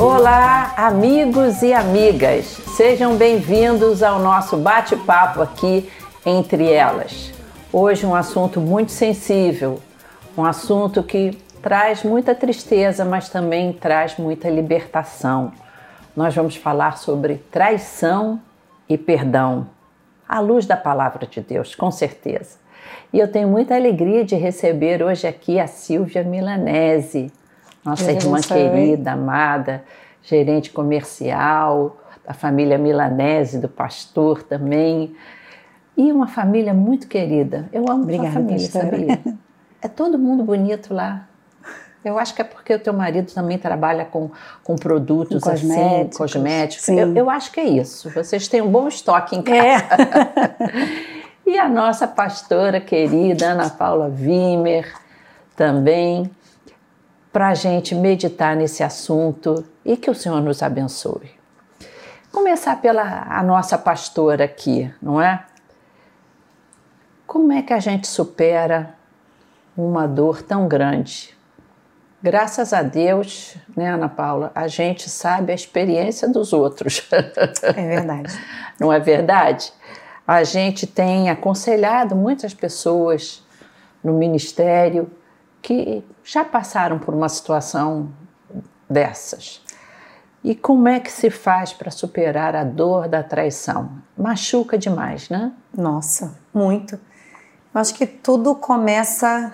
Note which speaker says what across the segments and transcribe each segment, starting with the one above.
Speaker 1: Olá, amigos e amigas. Sejam bem-vindos ao nosso bate-papo aqui entre elas. Hoje um assunto muito sensível, um assunto que traz muita tristeza, mas também traz muita libertação. Nós vamos falar sobre traição e perdão, à luz da palavra de Deus, com certeza. E eu tenho muita alegria de receber hoje aqui a Silvia Milanese, nossa irmã querida, amada, gerente comercial da família Milanese, do pastor também. E uma família muito querida. Eu amo Obrigada, a família, sabia? É todo mundo bonito lá. Eu acho que é porque o teu marido também trabalha com, com produtos com cosméticos. assim, cosméticos. Eu, eu, acho que é isso. Vocês têm um bom estoque em casa. É. e a nossa pastora querida, Ana Paula Wimmer, também, para a gente meditar nesse assunto e que o Senhor nos abençoe. Começar pela a nossa pastora aqui, não é? Como é que a gente supera uma dor tão grande? Graças a Deus, né, Ana Paula, a gente sabe a experiência dos outros.
Speaker 2: É verdade.
Speaker 1: Não é verdade? A gente tem aconselhado muitas pessoas no ministério que já passaram por uma situação dessas. E como é que se faz para superar a dor da traição? Machuca demais, né?
Speaker 2: Nossa, muito. Eu acho que tudo começa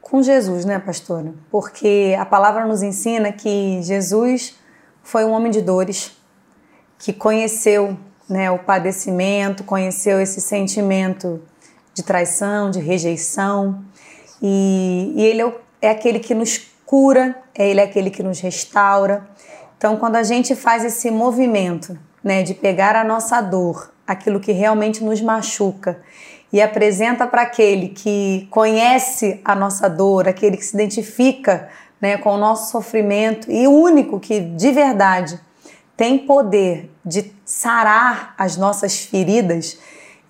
Speaker 2: com Jesus, né, pastora? Porque a palavra nos ensina que Jesus foi um homem de dores, que conheceu né, o padecimento, conheceu esse sentimento de traição, de rejeição, e, e ele é, é aquele que nos cura, ele é aquele que nos restaura. Então, quando a gente faz esse movimento né, de pegar a nossa dor, aquilo que realmente nos machuca, e apresenta para aquele que conhece a nossa dor, aquele que se identifica né, com o nosso sofrimento e o único que de verdade tem poder de sarar as nossas feridas,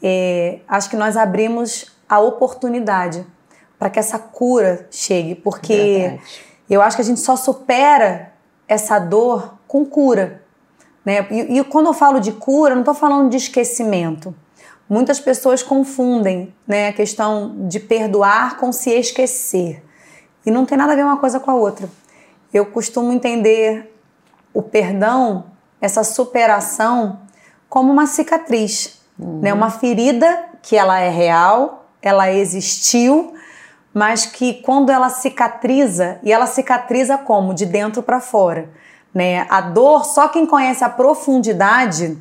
Speaker 2: é, acho que nós abrimos a oportunidade para que essa cura chegue, porque verdade. eu acho que a gente só supera essa dor com cura. Né? E, e quando eu falo de cura, não estou falando de esquecimento. Muitas pessoas confundem né, a questão de perdoar com se esquecer. E não tem nada a ver uma coisa com a outra. Eu costumo entender o perdão, essa superação, como uma cicatriz, uhum. né? uma ferida que ela é real, ela existiu, mas que quando ela cicatriza, e ela cicatriza como? De dentro para fora. Né? A dor, só quem conhece a profundidade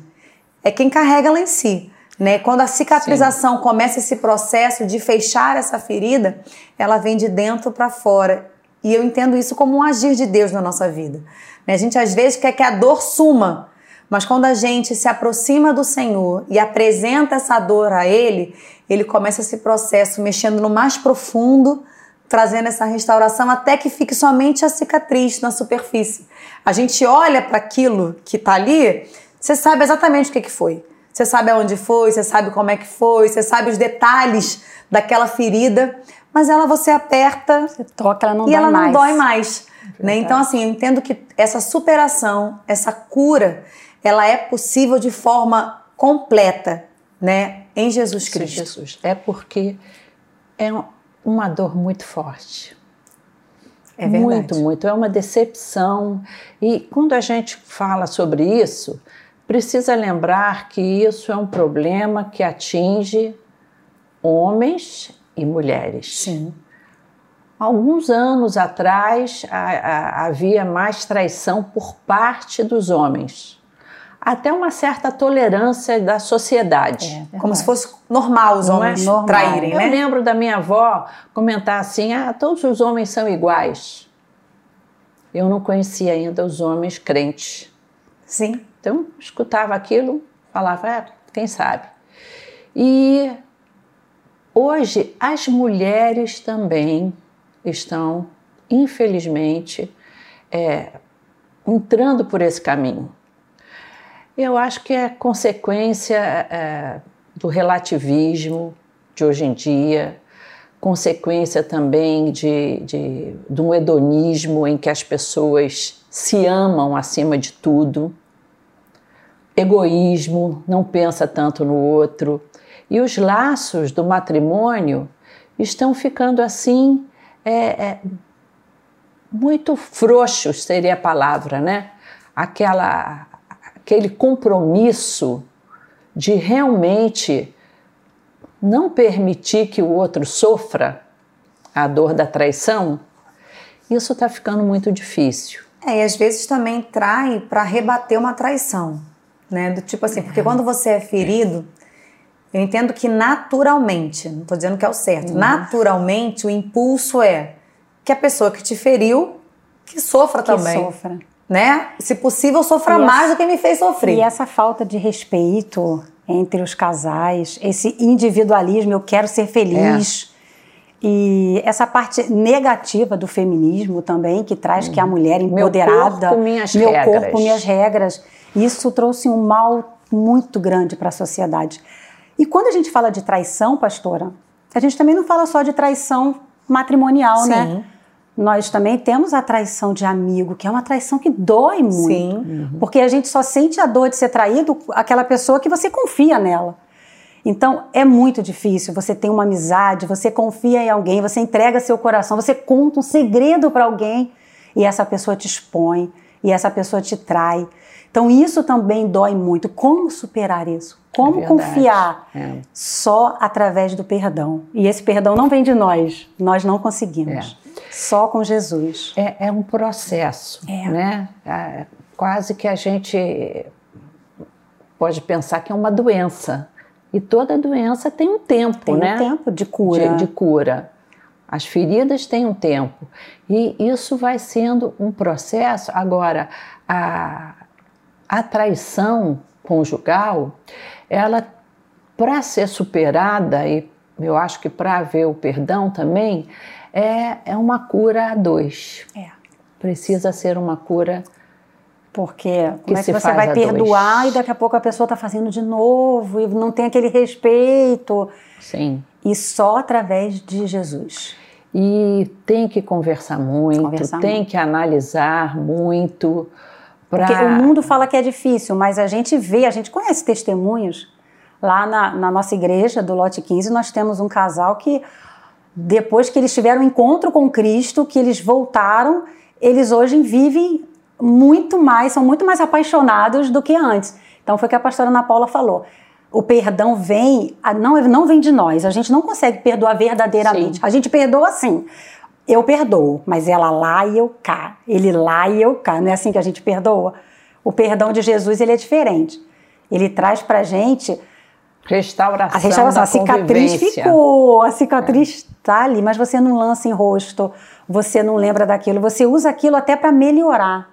Speaker 2: é quem carrega ela em si. Né? Quando a cicatrização Sim. começa esse processo de fechar essa ferida, ela vem de dentro para fora. E eu entendo isso como um agir de Deus na nossa vida. Né? A gente às vezes quer que a dor suma, mas quando a gente se aproxima do Senhor e apresenta essa dor a Ele, Ele começa esse processo mexendo no mais profundo, trazendo essa restauração até que fique somente a cicatriz na superfície. A gente olha para aquilo que está ali, você sabe exatamente o que, que foi. Você sabe aonde foi, você sabe como é que foi, você sabe os detalhes daquela ferida, mas ela você aperta você
Speaker 3: toca, ela não
Speaker 2: e
Speaker 3: dói
Speaker 2: ela
Speaker 3: mais.
Speaker 2: não dói mais. É né? Então, assim, eu entendo que essa superação, essa cura, ela é possível de forma completa, né? Em Jesus Cristo. Sim,
Speaker 1: Jesus. É porque é uma dor muito forte. É verdade. Muito, muito. É uma decepção. E quando a gente fala sobre isso, precisa lembrar que isso é um problema que atinge homens e mulheres.
Speaker 2: Sim.
Speaker 1: Alguns anos atrás a, a, havia mais traição por parte dos homens. Até uma certa tolerância da sociedade.
Speaker 2: É, Como se fosse normal os é homens é? traírem,
Speaker 1: Eu
Speaker 2: né?
Speaker 1: Eu lembro da minha avó comentar assim: ah, todos os homens são iguais. Eu não conhecia ainda os homens crentes.
Speaker 2: Sim.
Speaker 1: Então, escutava aquilo, falava, é, quem sabe. E hoje as mulheres também estão, infelizmente, é, entrando por esse caminho. Eu acho que é consequência é, do relativismo de hoje em dia, consequência também de, de, de um hedonismo em que as pessoas se amam acima de tudo, egoísmo, não pensa tanto no outro. E os laços do matrimônio estão ficando assim, é, é, muito frouxos seria a palavra, né? Aquela, aquele compromisso de realmente não permitir que o outro sofra a dor da traição, isso está ficando muito difícil.
Speaker 2: É, e às vezes também trai para rebater uma traição, né? Do tipo assim, porque quando você é ferido, eu entendo que naturalmente, não estou dizendo que é o certo, uhum. naturalmente o impulso é que a pessoa que te feriu que sofra que também.
Speaker 3: sofra.
Speaker 2: Né? Se possível, sofra mais do que me fez sofrer.
Speaker 3: E essa falta de respeito entre os casais, esse individualismo, eu quero ser feliz. É. E essa parte negativa do feminismo também, que traz que a mulher empoderada.
Speaker 1: Meu corpo, minhas
Speaker 3: meu
Speaker 1: regras.
Speaker 3: corpo, minhas regras. Isso trouxe um mal muito grande para a sociedade. E quando a gente fala de traição, pastora, a gente também não fala só de traição matrimonial,
Speaker 2: Sim.
Speaker 3: né? Nós também temos a traição de amigo, que é uma traição que dói muito.
Speaker 2: Sim. Uhum.
Speaker 3: Porque a gente só sente a dor de ser traído aquela pessoa que você confia nela. Então é muito difícil. Você tem uma amizade, você confia em alguém, você entrega seu coração, você conta um segredo para alguém e essa pessoa te expõe e essa pessoa te trai. Então isso também dói muito. Como superar isso? Como é confiar? É. Só através do perdão. E esse perdão não vem de nós. Nós não conseguimos. É. Só com Jesus.
Speaker 1: É, é um processo,
Speaker 3: é.
Speaker 1: né? É, quase que a gente pode pensar que é uma doença. E toda doença tem um tempo,
Speaker 3: tem
Speaker 1: né?
Speaker 3: Tem um tempo de cura.
Speaker 1: De, de cura. As feridas têm um tempo. E isso vai sendo um processo. Agora, a, a traição conjugal, ela, para ser superada, e eu acho que para haver o perdão também, é, é uma cura a dois.
Speaker 3: É.
Speaker 1: Precisa ser uma cura.
Speaker 3: Porque como é que você vai perdoar dois. e daqui a pouco a pessoa está fazendo de novo e não tem aquele respeito?
Speaker 1: Sim.
Speaker 3: E só através de Jesus.
Speaker 1: E tem que conversar muito, conversar tem muito. que analisar muito. Pra...
Speaker 3: Porque o mundo fala que é difícil, mas a gente vê, a gente conhece testemunhos. Lá na, na nossa igreja do Lote 15, nós temos um casal que depois que eles tiveram um encontro com Cristo, que eles voltaram, eles hoje vivem muito mais, são muito mais apaixonados do que antes. Então foi o que a pastora Ana Paula falou. O perdão vem, não, não vem de nós, a gente não consegue perdoar verdadeiramente. Sim. A gente perdoa sim. Eu perdoo, mas ela lá e eu cá. Ele lá e eu cá. Não é assim que a gente perdoa? O perdão de Jesus ele é diferente. Ele traz pra gente
Speaker 1: Restauração.
Speaker 3: A restauração, a cicatriz ficou, a cicatriz está é. ali, mas você não lança em rosto, você não lembra daquilo, você usa aquilo até para melhorar.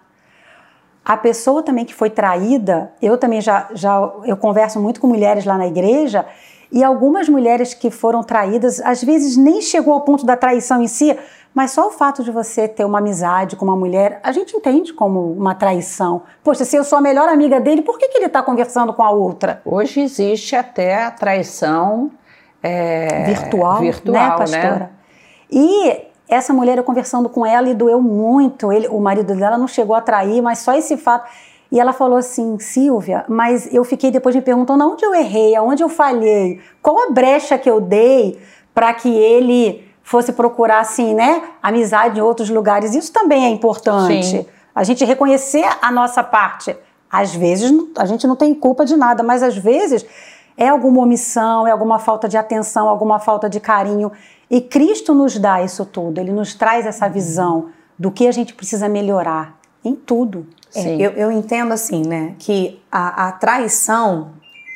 Speaker 3: A pessoa também que foi traída, eu também já, já eu converso muito com mulheres lá na igreja, e algumas mulheres que foram traídas, às vezes nem chegou ao ponto da traição em si, mas só o fato de você ter uma amizade com uma mulher, a gente entende como uma traição. Poxa, se eu sou a melhor amiga dele, por que, que ele está conversando com a outra?
Speaker 1: Hoje existe até a traição é,
Speaker 3: virtual,
Speaker 1: virtual,
Speaker 3: né, pastora? Né? E essa mulher, eu conversando com ela, e doeu muito. Ele, o marido dela não chegou a trair, mas só esse fato. E ela falou assim, Silvia, mas eu fiquei depois me perguntando onde eu errei, aonde eu falhei, qual a brecha que eu dei para que ele fosse procurar, assim, né, amizade em outros lugares. Isso também é importante. Sim. A gente reconhecer a nossa parte. Às vezes a gente não tem culpa de nada, mas às vezes é alguma omissão, é alguma falta de atenção, alguma falta de carinho. E Cristo nos dá isso tudo, ele nos traz essa visão do que a gente precisa melhorar em tudo.
Speaker 2: É, eu, eu, entendo assim, né, que a, a traição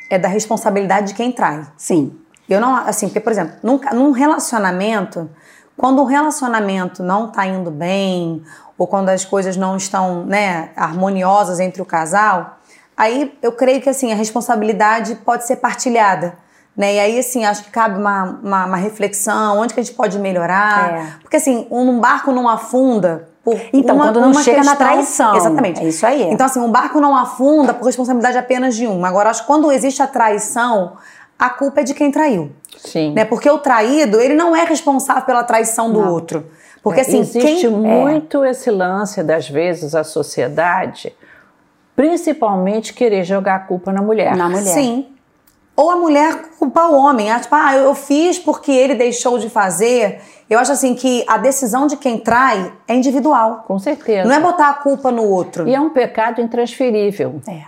Speaker 2: é da responsabilidade de quem trai.
Speaker 3: Sim.
Speaker 2: Eu não, assim, porque, por exemplo, num, num relacionamento, quando um relacionamento não está indo bem, ou quando as coisas não estão, né, harmoniosas entre o casal, aí eu creio que, assim, a responsabilidade pode ser partilhada. Né? E aí, assim, acho que cabe uma, uma, uma reflexão, onde que a gente pode melhorar. É. Porque, assim, um barco não afunda por
Speaker 3: então,
Speaker 2: uma,
Speaker 3: quando não chega
Speaker 2: questão,
Speaker 3: na traição.
Speaker 2: Exatamente.
Speaker 3: É isso aí.
Speaker 2: Então, assim, um barco não afunda por responsabilidade apenas de um. Agora, acho que quando existe a traição, a culpa é de quem traiu.
Speaker 1: Sim.
Speaker 2: Né? Porque o traído, ele não é responsável pela traição do outro. Porque assim,
Speaker 1: Existe
Speaker 2: quem
Speaker 1: muito esse lance, das vezes, a sociedade, principalmente querer jogar a culpa na mulher.
Speaker 3: Na mulher.
Speaker 2: Sim. Ou a mulher culpa o homem. Ah, Tipo, ah, eu fiz porque ele deixou de fazer. Eu acho assim que a decisão de quem trai é individual.
Speaker 1: Com certeza.
Speaker 2: Não é botar a culpa no outro.
Speaker 1: E é um pecado intransferível.
Speaker 3: É.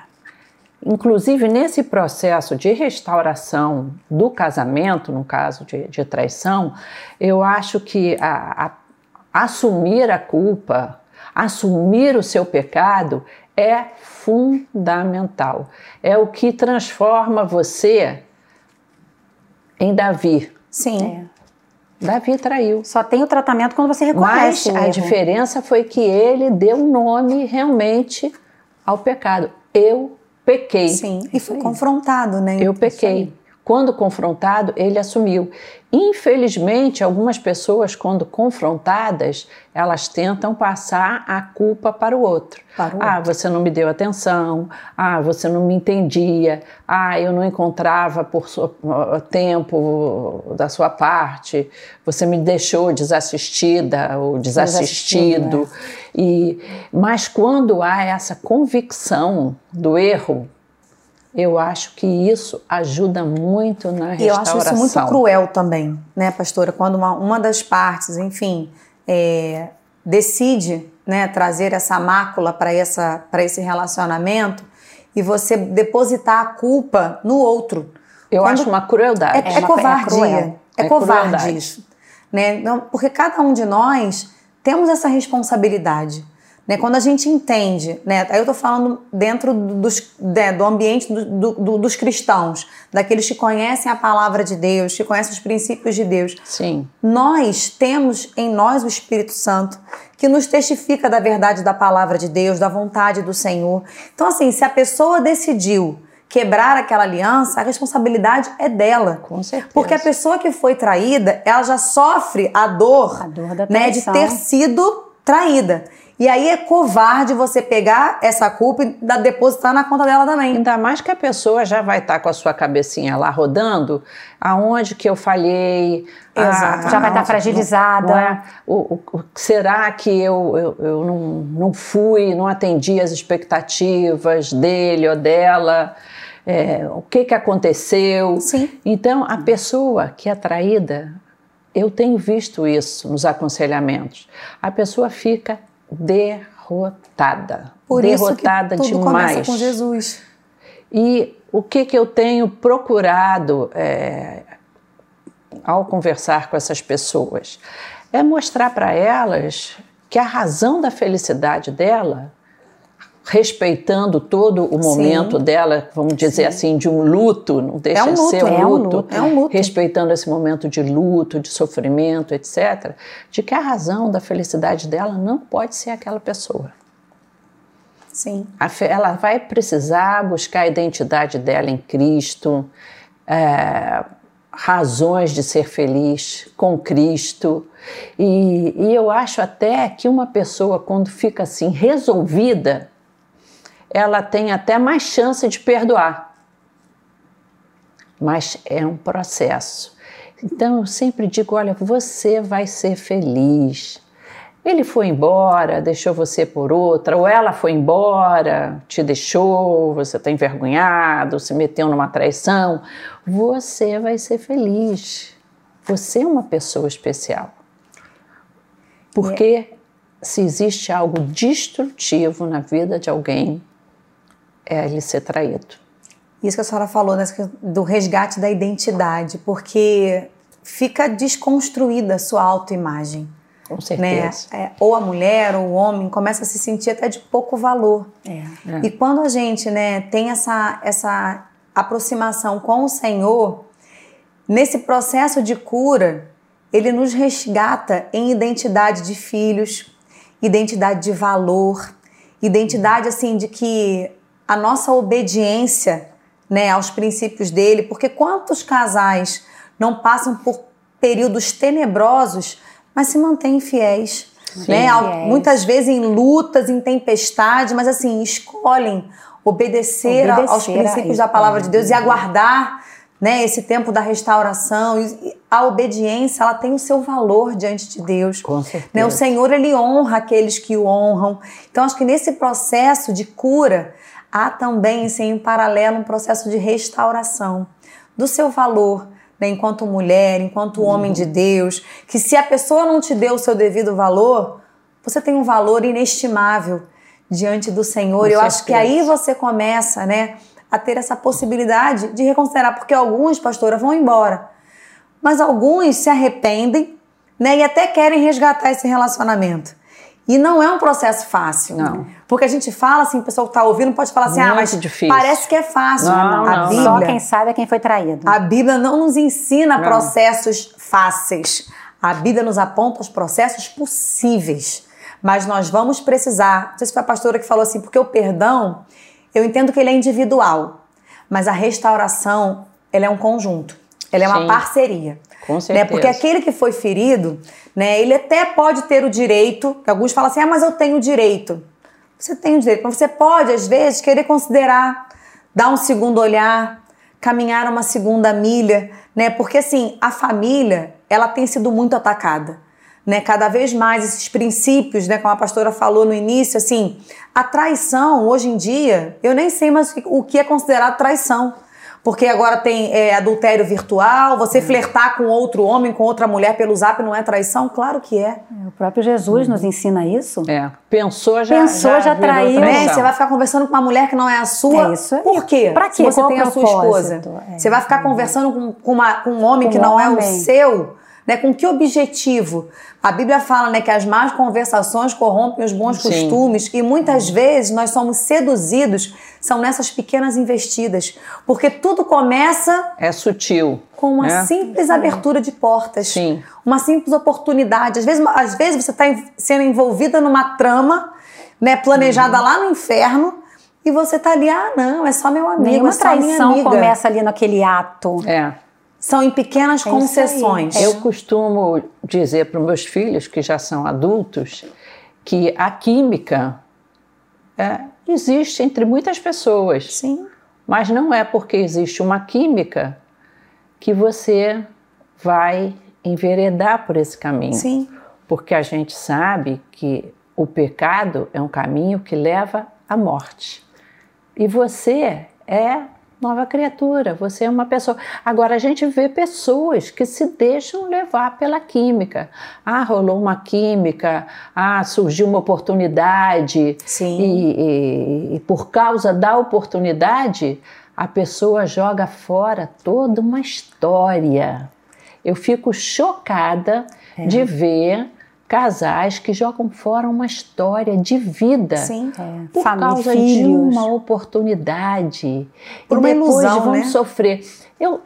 Speaker 1: Inclusive, nesse processo de restauração do casamento, no caso de, de traição, eu acho que a- a- assumir a culpa, assumir o seu pecado é fundamental. É o que transforma você em Davi.
Speaker 2: Sim.
Speaker 1: Davi traiu.
Speaker 3: Só tem o tratamento quando você
Speaker 1: Mas
Speaker 3: reconhece o
Speaker 1: a diferença foi que ele deu nome realmente ao pecado. Eu pequei.
Speaker 2: Sim. E foi confrontado, né?
Speaker 1: Eu pequei. Quando confrontado, ele assumiu. Infelizmente, algumas pessoas, quando confrontadas, elas tentam passar a culpa para o outro.
Speaker 2: Para o
Speaker 1: ah, você não me deu atenção. Ah, você não me entendia. Ah, eu não encontrava por sua- tempo da sua parte. Você me deixou desassistida ou desassistido. E, mas quando há essa convicção do erro, eu acho que isso ajuda muito na
Speaker 2: E eu acho
Speaker 1: restauração.
Speaker 2: isso muito cruel também, né, pastora? Quando uma, uma das partes, enfim, é, decide né, trazer essa mácula para esse relacionamento e você depositar a culpa no outro.
Speaker 1: Eu
Speaker 2: Quando-
Speaker 1: acho uma crueldade.
Speaker 2: É, é
Speaker 3: uma- é
Speaker 2: covardia.
Speaker 3: cruel.
Speaker 2: É,
Speaker 1: É
Speaker 2: covarde isso. Né? Porque cada um de nós temos essa responsabilidade. Né? Quando a gente entende, né? aí eu estou falando dentro dos, né, do ambiente do- do- do- dos cristãos, daqueles que conhecem a palavra de Deus, que conhecem os princípios de Deus.
Speaker 1: Sim.
Speaker 2: Nós temos em nós o Espírito Santo que nos testifica da verdade da palavra de Deus, da vontade do Senhor. Então, assim, se a pessoa decidiu quebrar aquela aliança, a responsabilidade é dela.
Speaker 1: Com certeza.
Speaker 2: Porque a pessoa que foi traída, ela já sofre a dor,
Speaker 3: A dor
Speaker 2: né, de ter sido traída. E aí é covarde você pegar essa culpa e dar- depositar na conta dela também.
Speaker 1: Ainda mais que a pessoa já vai estar com a sua cabecinha lá rodando, aonde que eu falhei.
Speaker 2: Exato.
Speaker 3: Já vai estar fragilizada.
Speaker 1: Não é? O, o- o- será que eu, eu, eu não, não fui, não atendi as expectativas dele ou dela? É, o que, que aconteceu?
Speaker 2: Sim.
Speaker 1: Então, a pessoa que é traída, eu tenho visto isso nos aconselhamentos, a pessoa fica derrotada.
Speaker 2: Por isso que
Speaker 1: derrotada
Speaker 2: tudo
Speaker 1: demais.
Speaker 2: começa com Jesus.
Speaker 1: E o que, que eu tenho procurado é, ao conversar com essas pessoas? É mostrar para elas que a razão da felicidade dela, respeitando todo o momento dela, vamos dizer assim, de um luto, não deixa
Speaker 2: É um
Speaker 1: de ser
Speaker 2: luto,
Speaker 1: um
Speaker 3: é um
Speaker 1: luto,
Speaker 3: luto.
Speaker 2: É um luto.
Speaker 1: respeitando esse momento de luto, de sofrimento, etc., de que a razão da felicidade dela não pode ser aquela pessoa.
Speaker 2: Sim.
Speaker 1: Ela vai precisar buscar a identidade dela em Cristo, é, razões de ser feliz com Cristo. E, e eu acho até que uma pessoa, quando fica assim resolvida, ela tem até mais chance de perdoar. Mas é um processo. Então eu sempre digo: olha, você vai ser feliz. Ele foi embora, deixou você por outra, ou ela foi embora, te deixou, você está envergonhado, se meteu numa traição. Você vai ser feliz. Você é uma pessoa especial. Porque se existe algo destrutivo na vida de alguém, é ele ser traído.
Speaker 2: Isso que a senhora falou, né, do resgate da identidade, porque fica desconstruída a sua autoimagem.
Speaker 1: Com
Speaker 2: Né?
Speaker 1: certeza.
Speaker 2: É, ou a mulher ou o homem começa a se sentir até de pouco valor.
Speaker 3: É.
Speaker 2: E quando a gente né, tem essa, essa aproximação com o Senhor, nesse processo de cura, ele nos resgata em identidade de filhos, identidade de valor, identidade assim de que a nossa obediência né, aos princípios dele, porque quantos casais não passam por períodos tenebrosos, mas se mantêm fiéis. né? Al-
Speaker 3: fiéis.
Speaker 2: Muitas vezes em lutas, em tempestade, mas assim, escolhem obedecer, a- aos
Speaker 3: Obedecer a
Speaker 2: princípios da palavra de Deus e aguardar né? Esse tempo da restauração, a obediência, ela tem o seu valor diante de Deus.
Speaker 1: Com certeza.
Speaker 2: Né? O Senhor ele honra aqueles que o honram. Então acho que nesse processo de cura há também, assim, em paralelo, um processo de restauração do seu valor, né? Enquanto mulher, enquanto homem de Deus, que se a pessoa não te deu o seu devido valor, você tem um valor inestimável diante do Senhor.
Speaker 1: Com
Speaker 2: Eu acho que
Speaker 1: certeza.
Speaker 2: aí você começa, né? a ter essa possibilidade de reconsiderar, porque alguns, pastora, vão embora, mas alguns se arrependem, né, e até querem resgatar esse relacionamento. E não é um processo fácil.
Speaker 1: Não.
Speaker 2: Porque a gente fala assim, o pessoal que está ouvindo pode falar assim, ah,
Speaker 1: Muito
Speaker 2: mas
Speaker 1: difícil.
Speaker 2: parece que é fácil.
Speaker 1: Não,
Speaker 2: a
Speaker 1: não,
Speaker 2: Bíblia,
Speaker 3: Só quem sabe é quem foi traído.
Speaker 2: a Bíblia não nos ensina
Speaker 1: Não.
Speaker 2: processos fáceis. A Bíblia nos aponta os processos possíveis. Mas nós vamos precisar. Não sei se foi a pastora que falou assim, porque o perdão, eu entendo que ele é individual. Mas a restauração, ela é um conjunto. Ela é uma
Speaker 1: Sim.
Speaker 2: parceria.
Speaker 1: Com
Speaker 2: Né?
Speaker 1: certeza.
Speaker 2: Porque aquele que foi ferido, né, ele até pode ter o direito, que alguns falam assim, ah, mas eu tenho o direito. Você tem o direito, mas você pode, às vezes, querer considerar, dar um segundo olhar, caminhar uma segunda milha, né? Porque assim, a família, ela tem sido muito atacada, né? Cada vez mais esses princípios, né, como a pastora falou no início, assim, a traição hoje em dia, eu nem sei mais o que é considerado traição. Porque agora tem é, adultério virtual, você flertar com outro homem, com outra mulher pelo zap não é traição? Claro que é.
Speaker 3: O próprio Jesus nos ensina isso.
Speaker 1: É. Pensou já.
Speaker 3: Pensou, já
Speaker 1: virou
Speaker 3: traiu.
Speaker 2: Né? Você vai ficar conversando com uma mulher que não é a sua.
Speaker 3: É isso aí.
Speaker 2: Por quê?
Speaker 3: Pra quê?
Speaker 2: Se você
Speaker 3: Qual
Speaker 2: tem a sua esposa.
Speaker 3: É.
Speaker 2: Você vai ficar conversando com, com, uma- com um homem
Speaker 3: Com
Speaker 2: que
Speaker 3: um
Speaker 2: não é o
Speaker 3: homem.
Speaker 2: seu. Né? Com que objetivo? A Bíblia fala né, que as más conversações corrompem os bons
Speaker 1: Sim.
Speaker 2: costumes e muitas vezes nós somos seduzidos, são nessas pequenas investidas. Porque tudo começa
Speaker 1: É sutil.
Speaker 2: com uma
Speaker 1: né?
Speaker 2: simples abertura de portas.
Speaker 1: Sim.
Speaker 2: Uma simples oportunidade. Às vezes, às vezes você está sendo envolvida numa trama, né, planejada
Speaker 1: Uhum.
Speaker 2: lá no inferno, e você tá ali, ah, não, é só meu amigo,
Speaker 3: Nenhuma
Speaker 2: é só
Speaker 3: traição começa ali naquele ato.
Speaker 1: É.
Speaker 2: São em pequenas
Speaker 3: É
Speaker 2: concessões.
Speaker 3: É.
Speaker 1: Eu costumo dizer para os meus filhos, que já são adultos, que a química é, existe entre muitas pessoas.
Speaker 2: Sim.
Speaker 1: Mas não é porque existe uma química que você vai enveredar por esse caminho.
Speaker 2: Sim.
Speaker 1: Porque a gente sabe que o pecado é um caminho que leva à morte. E você é nova criatura, você é uma pessoa. Agora a gente vê pessoas que se deixam levar pela química. Ah, rolou uma química, ah, surgiu uma oportunidade.
Speaker 2: Sim.
Speaker 1: E, e- e por causa da oportunidade, a pessoa joga fora toda uma história. Eu fico chocada
Speaker 2: É.
Speaker 1: de ver casais que jogam fora uma história de vida
Speaker 2: Sim.
Speaker 3: É,
Speaker 1: por
Speaker 3: família,
Speaker 1: causa de
Speaker 3: filhos.
Speaker 1: uma oportunidade
Speaker 2: Por
Speaker 1: e
Speaker 2: uma
Speaker 1: depois
Speaker 2: ilusão,
Speaker 1: vão
Speaker 2: né?
Speaker 1: sofrer. Eu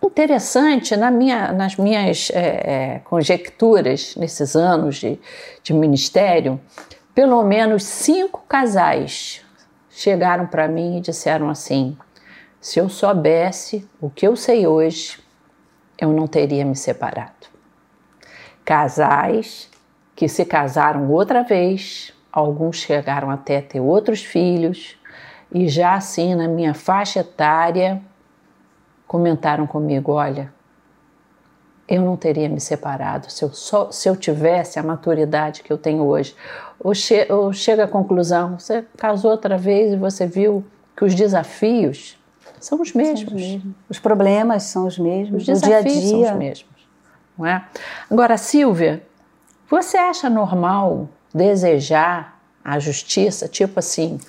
Speaker 1: interessante na minha, nas minhas é, conjecturas nesses anos de, de ministério, pelo menos cinco casais chegaram para mim e disseram assim: se eu soubesse o que eu sei hoje, eu não teria me separado. Casais que se casaram outra vez, alguns chegaram até a ter outros filhos, e já assim na minha faixa etária comentaram comigo: olha, eu não teria me separado se eu, só, se eu tivesse a maturidade que eu tenho hoje. Ou, che, ou chega à conclusão: você casou outra vez e você viu que os desafios são os mesmos.
Speaker 3: Os problemas são os mesmos,
Speaker 1: Os
Speaker 3: o dia a
Speaker 1: desafios são
Speaker 3: dia.
Speaker 1: os mesmos. Não é? Agora, Silvia, você acha normal desejar a justiça? Tipo assim,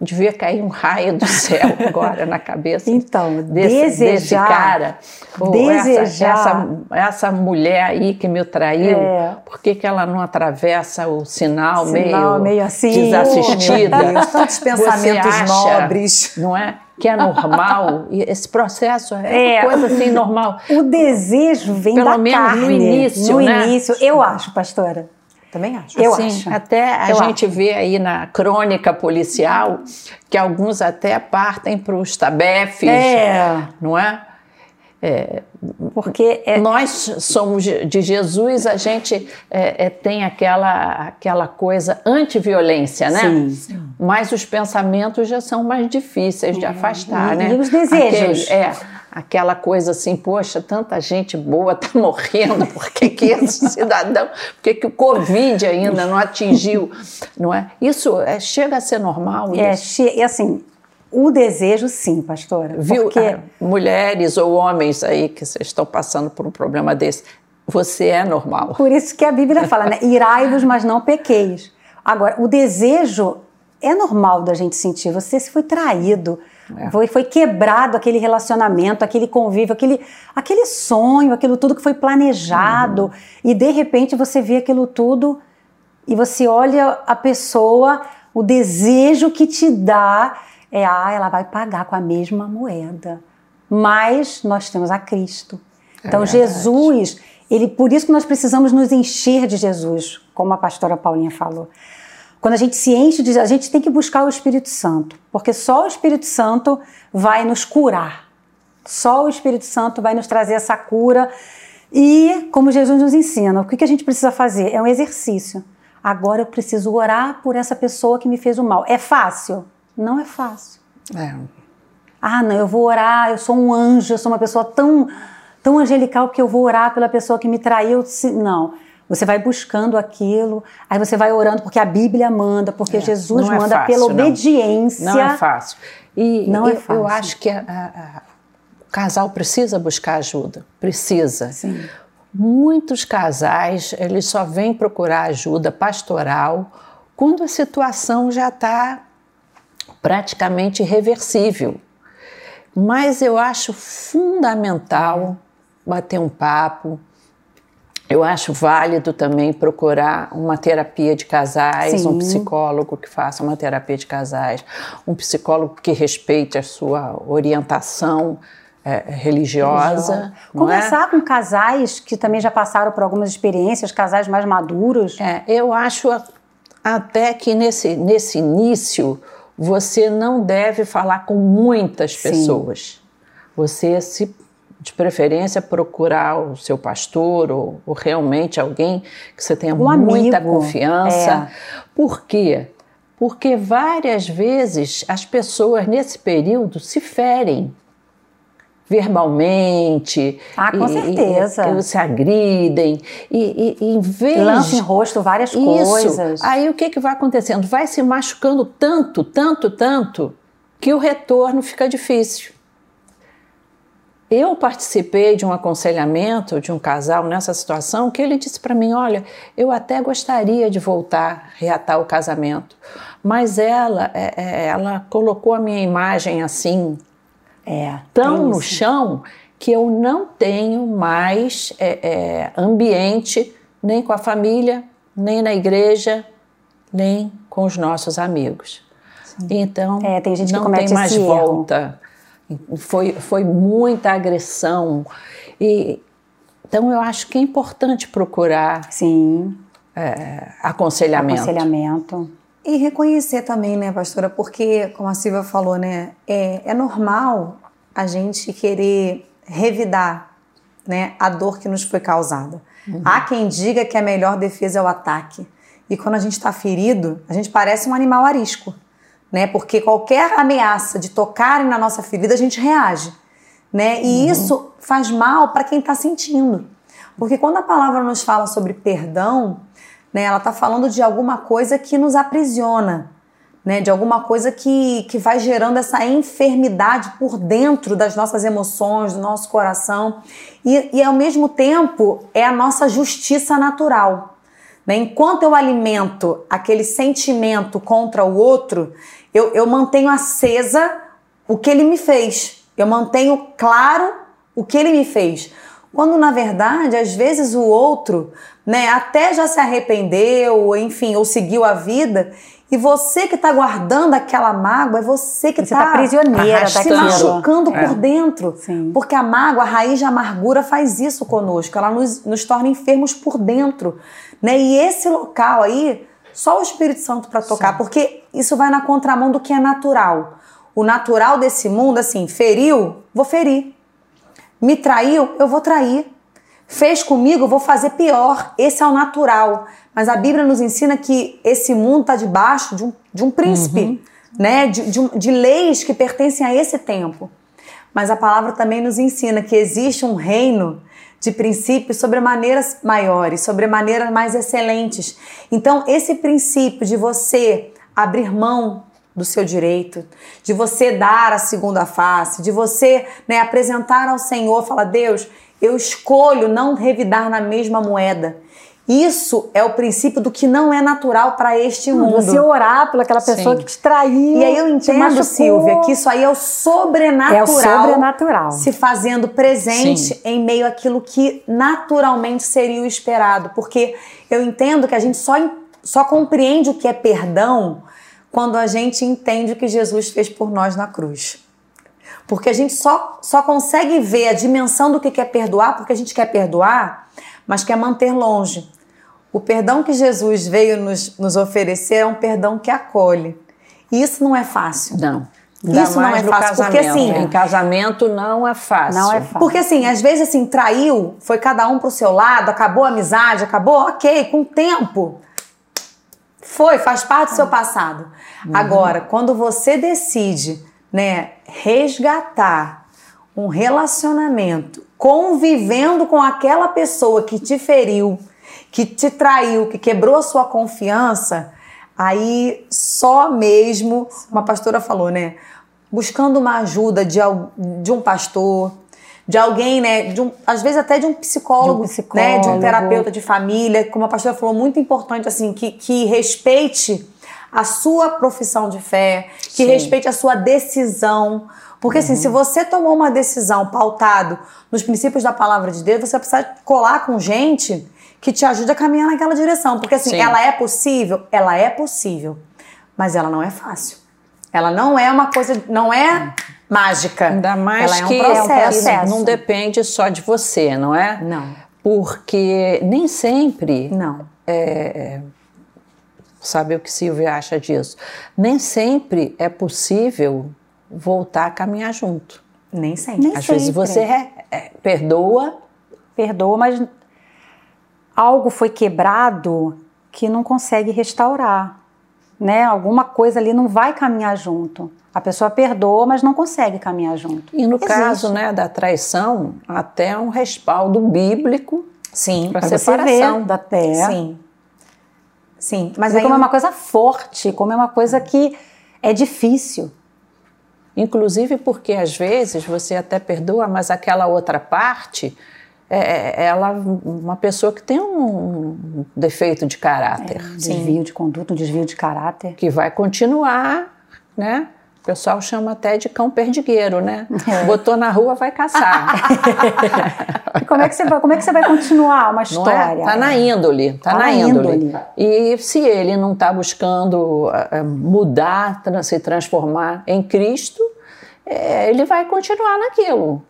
Speaker 1: devia cair um raio do céu agora na cabeça
Speaker 3: Então,
Speaker 1: desse, desse
Speaker 3: desejar,
Speaker 1: cara. Ou
Speaker 3: desejar.
Speaker 1: Essa, essa, essa mulher aí que me traiu,
Speaker 3: É.
Speaker 1: por que, que ela não atravessa o sinal,
Speaker 3: Sinal
Speaker 1: meio,
Speaker 3: meio assim.
Speaker 1: desassistida?
Speaker 2: Deus, tantos pensamentos
Speaker 1: acha,
Speaker 2: nobres.
Speaker 1: Não é? Que é normal. E esse processo é,
Speaker 3: É.
Speaker 1: coisa assim normal.
Speaker 3: O desejo vem
Speaker 1: Pelo
Speaker 3: da
Speaker 1: menos no
Speaker 3: carne.
Speaker 1: início,
Speaker 3: No
Speaker 1: né?
Speaker 3: início, eu acho, pastora.
Speaker 2: Também acho.
Speaker 3: Eu
Speaker 1: Assim,
Speaker 3: acho.
Speaker 1: Até a
Speaker 3: Eu
Speaker 1: gente vê aí na crônica policial que alguns até partem para os tabefes,
Speaker 3: É.
Speaker 1: não é?
Speaker 3: Porque é,
Speaker 1: Nós somos de Jesus, a gente é, é, tem aquela, aquela coisa anti-violência, né?
Speaker 3: Sim.
Speaker 1: Mas os pensamentos já são mais difíceis de afastar,
Speaker 3: E-
Speaker 1: né?
Speaker 3: e os desejos?
Speaker 1: Aquele- é, aquela coisa assim, poxa, tanta gente boa está morrendo, por que, que esse cidadão, por que, que o Covid ainda não atingiu, não é? Isso é, chega a ser normal?
Speaker 3: É,
Speaker 1: isso?
Speaker 3: e assim, o desejo, sim, pastora.
Speaker 1: Viu,
Speaker 3: porque...
Speaker 1: Ah, mulheres ou homens aí que estão passando por um problema desse, você é normal.
Speaker 3: Por isso que a Bíblia fala, né? Irai-vos, mas não pequeis. Agora, o desejo é normal da gente sentir. Você se foi traído, é. foi, foi quebrado aquele relacionamento, aquele convívio, aquele, aquele sonho, aquilo tudo que foi planejado. Uhum. E de repente você vê aquilo tudo e você olha a pessoa, o desejo que te dá é, ah, ela vai pagar com a mesma moeda. Mas nós temos a Cristo. É então, é Jesus, ele, por isso que nós precisamos nos encher de Jesus, como a pastora Paulinha falou. Quando a gente se enche de a gente tem que buscar o Espírito Santo, porque só o Espírito Santo vai nos curar. Só o Espírito Santo vai nos trazer essa cura. E, como Jesus nos ensina, o que a gente precisa fazer? É um exercício. Agora eu preciso orar por essa pessoa que me fez o mal. É fácil? Não é fácil. É. Ah, não, eu vou orar, eu sou um anjo, eu sou uma pessoa tão, tão angelical que eu vou orar pela pessoa que me traiu. Não. Você vai buscando aquilo, aí você vai orando porque a Bíblia manda, porque é, Jesus é manda fácil, pela obediência.
Speaker 1: Não, não é fácil. E não é eu, é fácil. eu acho que a, a, o casal precisa buscar ajuda, precisa.
Speaker 3: Sim.
Speaker 1: Muitos casais, eles só vêm procurar ajuda pastoral quando a situação já está praticamente irreversível. Mas eu acho fundamental bater um papo. Eu acho válido também procurar uma terapia de casais, Sim. um psicólogo que faça uma terapia de casais, um psicólogo que respeite a sua orientação é, religiosa.
Speaker 3: É? Conversar é? com casais que também já passaram por algumas experiências, casais mais maduros.
Speaker 1: É, eu acho até que nesse, nesse início você não deve falar com muitas pessoas. Sim. Você, se de preferência, procurar o seu pastor ou, ou realmente alguém que você tenha um muita amigo. confiança. É. Por quê? Porque várias vezes as pessoas nesse período se ferem verbalmente.
Speaker 3: Ah, com e, certeza.
Speaker 1: E, se agridem. E, e, em vez.
Speaker 3: Lança em rosto várias isso, coisas.
Speaker 1: Aí o que, que vai acontecendo? Vai se machucando tanto, tanto, tanto, que o retorno fica difícil. Eu participei de um aconselhamento de um casal nessa situação que ele disse para mim: Olha, eu até gostaria de voltar, reatar o casamento, mas ela, é, é, ela colocou a minha imagem assim, é, tão no chão que eu não tenho mais é, é, ambiente nem com a família, nem na igreja, nem com os nossos amigos. Sim. Então,
Speaker 3: é, tem gente
Speaker 1: não
Speaker 3: que
Speaker 1: tem mais
Speaker 3: erro.
Speaker 1: volta. Foi, foi muita agressão. E, então, eu acho que é importante procurar
Speaker 3: Sim.
Speaker 1: É, aconselhamento.
Speaker 3: Aconselhamento.
Speaker 2: E reconhecer também, né, pastora, porque, como a Silvia falou, né, é, é normal a gente querer revidar né, a dor que nos foi causada. Uhum. Há quem diga que a melhor defesa é o ataque. E quando a gente está ferido, a gente parece um animal arisco, né? Porque qualquer ameaça de tocarem na nossa ferida, a gente reage, né? E uhum. isso faz mal para quem está sentindo. Porque quando a palavra nos fala sobre perdão, né, ela está falando de alguma coisa que nos aprisiona, né, de alguma coisa que, que vai gerando essa enfermidade por dentro das nossas emoções, do nosso coração, e, e ao mesmo tempo é a nossa justiça natural. Né? Enquanto eu alimento aquele sentimento contra o outro, eu, eu mantenho acesa o que ele me fez, eu mantenho claro o que ele me fez. Quando na verdade, às vezes o outro, né, até já se arrependeu, enfim, ou seguiu a vida, e você que está guardando aquela mágoa, é você que está
Speaker 3: tá prisioneira
Speaker 2: se machucando é. por dentro.
Speaker 3: Sim.
Speaker 2: Porque a mágoa, a raiz de amargura faz isso conosco, ela nos, nos torna enfermos por dentro. Né? E esse local aí, só o Espírito Santo para tocar, Sim. porque isso vai na contramão do que é natural. O natural desse mundo, assim, feriu, vou ferir. Me traiu, eu vou trair. Fez comigo, vou fazer pior. Esse é o natural. Mas a Bíblia nos ensina que esse mundo está debaixo de um, de um príncipe, uhum. né? De, de, de leis que pertencem a esse tempo. mas a palavra também nos ensina que existe um reino de princípios sobre maneiras maiores, sobre maneiras mais excelentes. Então, esse princípio de você abrir mão do seu direito, de você dar a segunda face, de você né, apresentar ao Senhor, falar, Deus, eu escolho não revidar na mesma moeda. Isso é o princípio do que não é natural para este mundo.
Speaker 3: Você orar pelaquela pessoa Sim. que te traiu.
Speaker 2: E aí eu entendo, Silvia, que isso aí é o sobrenatural. É o
Speaker 3: sobrenatural.
Speaker 2: Se fazendo presente Sim. em meio àquilo que naturalmente seria o esperado. Porque eu entendo que a gente só, só compreende o que é perdão quando a gente entende o que Jesus fez por nós na cruz. Porque a gente só, só consegue ver a dimensão do que quer perdoar, porque a gente quer perdoar, mas quer manter longe. O perdão que Jesus veio nos, nos oferecer é um perdão que acolhe. E isso não é fácil.
Speaker 1: Não. Ainda isso não é fácil, casamento. porque assim, em casamento não é fácil.
Speaker 2: Não é fácil. Porque assim, às vezes assim, traiu, foi cada um pro seu lado, acabou a amizade, acabou, OK, com o tempo. Foi, faz parte do seu passado. Uhum. Agora, quando você decide, né, resgatar um relacionamento, convivendo com aquela pessoa que te feriu, que te traiu, que quebrou a sua confiança, aí só mesmo, uma pastora falou, né? Buscando uma ajuda de, de um pastor, de alguém, né? De um, às vezes até de um psicólogo, de um psicólogo, né? De um terapeuta de família, como a pastora falou, muito importante, assim, que, que respeite a sua profissão de fé, que Sim. respeite a sua decisão. Porque uhum. assim, se você tomou uma decisão pautado nos princípios da palavra de Deus, você precisa colar com gente que te ajude a caminhar naquela direção. Porque assim, Sim. ela é possível? Ela é possível. Mas ela não é fácil. Ela não é uma coisa, não é mágica.
Speaker 1: Ainda mais ela é um que processo. É um não depende só de você, não é?
Speaker 2: Não.
Speaker 1: Porque nem sempre.
Speaker 2: Não.
Speaker 1: É, sabe o que Silvia acha disso? Nem sempre é possível voltar a caminhar junto.
Speaker 2: Nem sempre. Nem
Speaker 1: Às sempre. vezes você é, é, perdoa.
Speaker 3: Perdoa, mas algo foi quebrado que não consegue restaurar. Né? Alguma coisa ali não vai caminhar junto. A pessoa perdoa, mas não consegue caminhar junto.
Speaker 1: E no Existe. caso né, da traição, até um respaldo bíblico
Speaker 2: Sim,
Speaker 1: para separação
Speaker 3: da terra.
Speaker 2: Sim. Sim,
Speaker 3: mas aí como é uma coisa forte, como é uma coisa que é difícil.
Speaker 1: Inclusive porque às vezes você até perdoa, mas aquela outra parte é, é ela uma pessoa que tem um defeito de caráter,
Speaker 3: é, um desvio de conduta, um desvio de caráter
Speaker 1: que vai continuar, né? O pessoal chama até de cão perdigueiro, né? É. Botou na rua, vai caçar.
Speaker 3: como, é que você vai, como é que você vai continuar uma é? história?
Speaker 1: Está na índole, tá, tá na, índole. índole. E se ele não está buscando uh, mudar, se transformar em Cristo, é, ele vai continuar naquilo.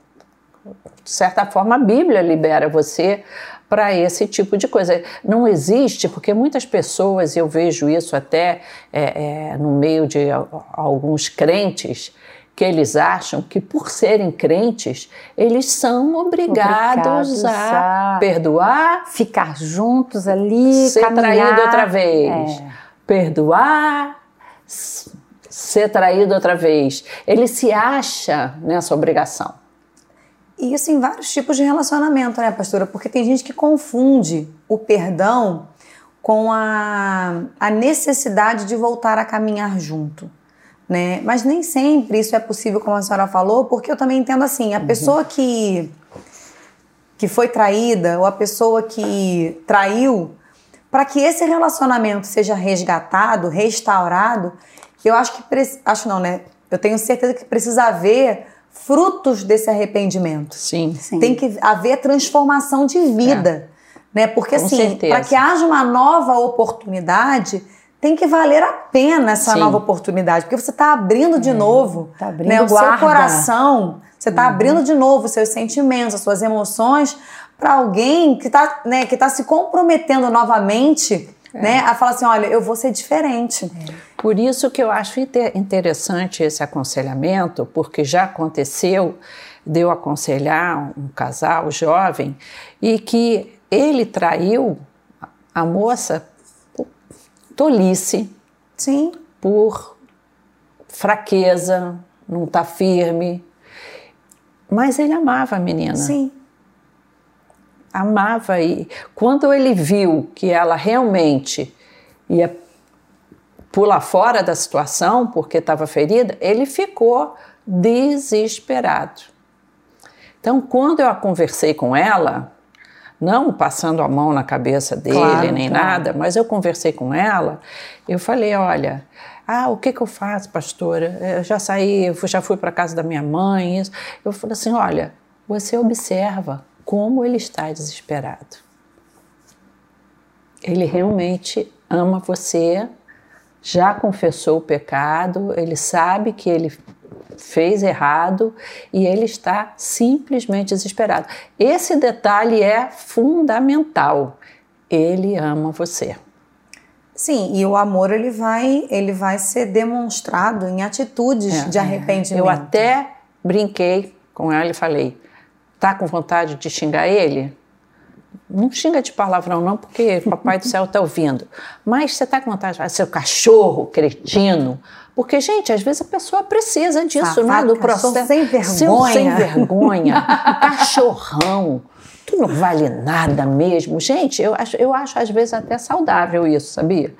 Speaker 1: De certa forma, a Bíblia libera você para esse tipo de coisa. Não existe, porque muitas pessoas, eu vejo isso até é, é, no meio de alguns crentes, que eles acham que por serem crentes, eles são obrigados, obrigados a, a, perdoar,
Speaker 3: ficar juntos ali,
Speaker 1: ser
Speaker 3: caminhar.
Speaker 1: traído outra vez, é. perdoar, ser traído outra vez. Ele se acha nessa obrigação.
Speaker 2: E isso em vários tipos de relacionamento, né, pastora? Porque tem gente que confunde o perdão com a, a necessidade de voltar a caminhar junto. Né? Mas nem sempre isso é possível, como a senhora falou, porque eu também entendo assim: a uhum. pessoa que, que foi traída ou a pessoa que traiu, para que esse relacionamento seja resgatado, restaurado, eu acho que. Acho não, né? Eu tenho certeza que precisa haver frutos desse arrependimento.
Speaker 1: Sim. Sim.
Speaker 2: Tem que haver transformação de vida. É. Né? Porque, Com assim, para que haja uma nova oportunidade, tem que valer a pena essa Sim. nova oportunidade. Porque você está abrindo de é. novo
Speaker 3: tá abrindo né, o guarda.
Speaker 2: seu coração, você está uhum. abrindo de novo os seus sentimentos, as suas emoções para alguém que está né, que tá se comprometendo novamente é. né, a falar assim: olha, eu vou ser diferente.
Speaker 1: É. Por isso que eu acho interessante esse aconselhamento, porque já aconteceu de eu aconselhar um casal jovem e que ele traiu a moça por tolice,
Speaker 2: Sim.
Speaker 1: por fraqueza, não tá firme. Mas ele amava a menina.
Speaker 2: Sim.
Speaker 1: Amava. E quando ele viu que ela realmente ia pular fora da situação porque estava ferida, ele ficou desesperado. Então, quando eu a conversei com ela, não passando a mão na cabeça dele
Speaker 2: Claro,
Speaker 1: nem
Speaker 2: claro.
Speaker 1: nada, mas eu conversei com ela, eu falei, olha, ah, o que que eu faço, pastora? Eu já saí, eu já fui para casa da minha mãe, isso. Eu falei assim, olha, você observa como ele está desesperado. Ele realmente ama você, já confessou o pecado, ele sabe que ele fez errado e ele está simplesmente desesperado. Esse detalhe é fundamental. Ele ama você.
Speaker 2: Sim, e o amor ele vai, ele vai ser demonstrado em atitudes de arrependimento.
Speaker 1: Eu até brinquei com ela e falei: tá com vontade de xingar ele? Não xinga de palavrão, não, porque Papai do Céu está ouvindo. Mas você está com vontade de falar, seu cachorro, cretino. Porque, gente, às vezes a pessoa precisa disso,
Speaker 2: Safado,
Speaker 1: não é? Do processo.
Speaker 2: sem
Speaker 1: Seu sem
Speaker 2: vergonha.
Speaker 1: vergonha. cachorrão. Tu não vale nada mesmo. Gente, eu acho, eu acho às vezes até saudável isso, sabia?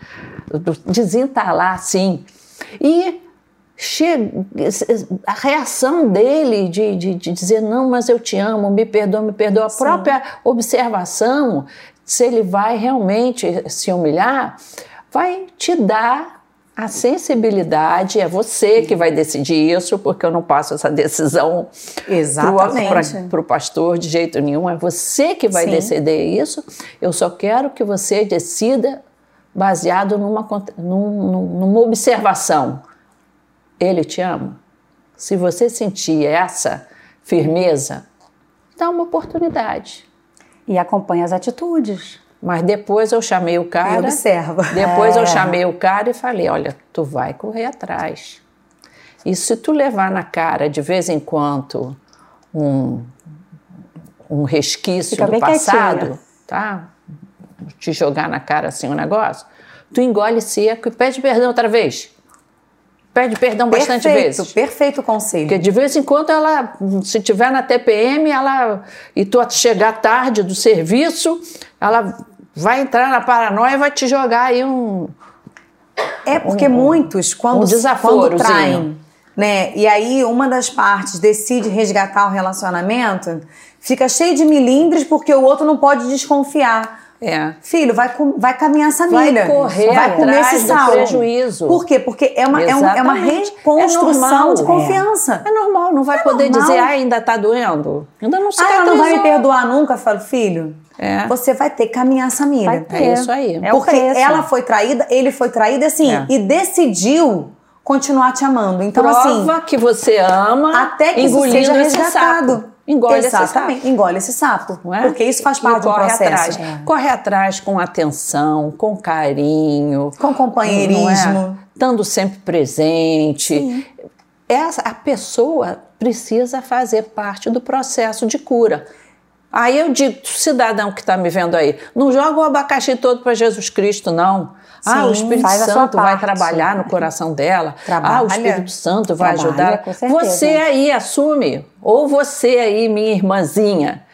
Speaker 1: Desentalar assim. E a reação dele de, de, de dizer não, mas eu te amo, me perdoa, me perdoa, a própria observação, se ele vai realmente se humilhar, vai te dar a sensibilidade, é você que vai decidir isso, porque eu não passo essa decisão para o pastor de jeito nenhum, é você que vai
Speaker 2: Sim.
Speaker 1: decidir isso. Eu só quero que você decida baseado numa, cont- num- num- numa observação. Ele te ama. Se você sentir essa firmeza, dá uma oportunidade.
Speaker 3: E acompanha as atitudes.
Speaker 1: Mas depois eu chamei o
Speaker 2: E
Speaker 1: cara.
Speaker 2: observa.
Speaker 1: Depois
Speaker 3: É.
Speaker 1: eu chamei o cara e falei: olha, tu vai correr atrás. E se tu levar na cara de vez em quando um, um resquício
Speaker 3: Fica
Speaker 1: do passado,
Speaker 3: quietinha.
Speaker 1: tá? Te jogar na cara assim um negócio, tu engole seco e pede perdão outra vez. Pede perdão bastante
Speaker 2: perfeito,
Speaker 1: vezes.
Speaker 2: perfeito conselho.
Speaker 1: Porque de vez em quando ela, se tiver na TPM, ela e tu chegar tarde do serviço, ela vai entrar na paranoia e vai te jogar aí um
Speaker 2: É porque muitos, quando,
Speaker 1: um
Speaker 2: quando traem, né? E aí uma das partes decide resgatar o relacionamento, fica cheio de milindres porque o outro não pode desconfiar.
Speaker 1: É,
Speaker 2: Filho, vai, vai caminhar essa
Speaker 1: Vai
Speaker 2: milha.
Speaker 1: correr
Speaker 2: vai comer esse sal.
Speaker 1: prejuízo.
Speaker 2: Por quê? Porque é uma, é é uma reconstrução
Speaker 1: É
Speaker 2: de confiança.
Speaker 1: É normal, não vai
Speaker 2: É
Speaker 1: poder
Speaker 2: normal.
Speaker 1: dizer, ah, ainda tá doendo. Ainda não
Speaker 2: Ah,
Speaker 1: cicatrizou.
Speaker 2: ela não vai me perdoar nunca? Eu falo, filho,
Speaker 1: É.
Speaker 2: você vai ter que caminhar essa milha.
Speaker 3: Vai.
Speaker 1: É isso aí.
Speaker 3: É
Speaker 2: Porque ela foi traída, ele foi traído assim,
Speaker 1: É.
Speaker 2: e decidiu continuar te amando. Então,
Speaker 1: Prova
Speaker 2: assim,
Speaker 1: que você ama
Speaker 2: até que isso seja resgatado.
Speaker 1: Engole esse sapo.
Speaker 2: engole esse sapo.
Speaker 1: É?
Speaker 2: Porque isso faz parte do processo.
Speaker 1: Atrás.
Speaker 2: É.
Speaker 1: Corre atrás com atenção, com carinho.
Speaker 2: Com companheirismo.
Speaker 1: é? Estando sempre presente. Essa, a pessoa precisa fazer parte do processo de cura. Aí eu digo, cidadão que está me vendo aí, não joga o abacaxi todo para Jesus Cristo, não. Ah, o
Speaker 2: Sim,
Speaker 1: Espírito Santo vai trabalhar no coração dela. Ah,
Speaker 2: Trabalha.
Speaker 1: o Espírito Santo vai
Speaker 3: Trabalha,
Speaker 1: ajudar. Você aí assume, ou você aí, minha irmãzinha,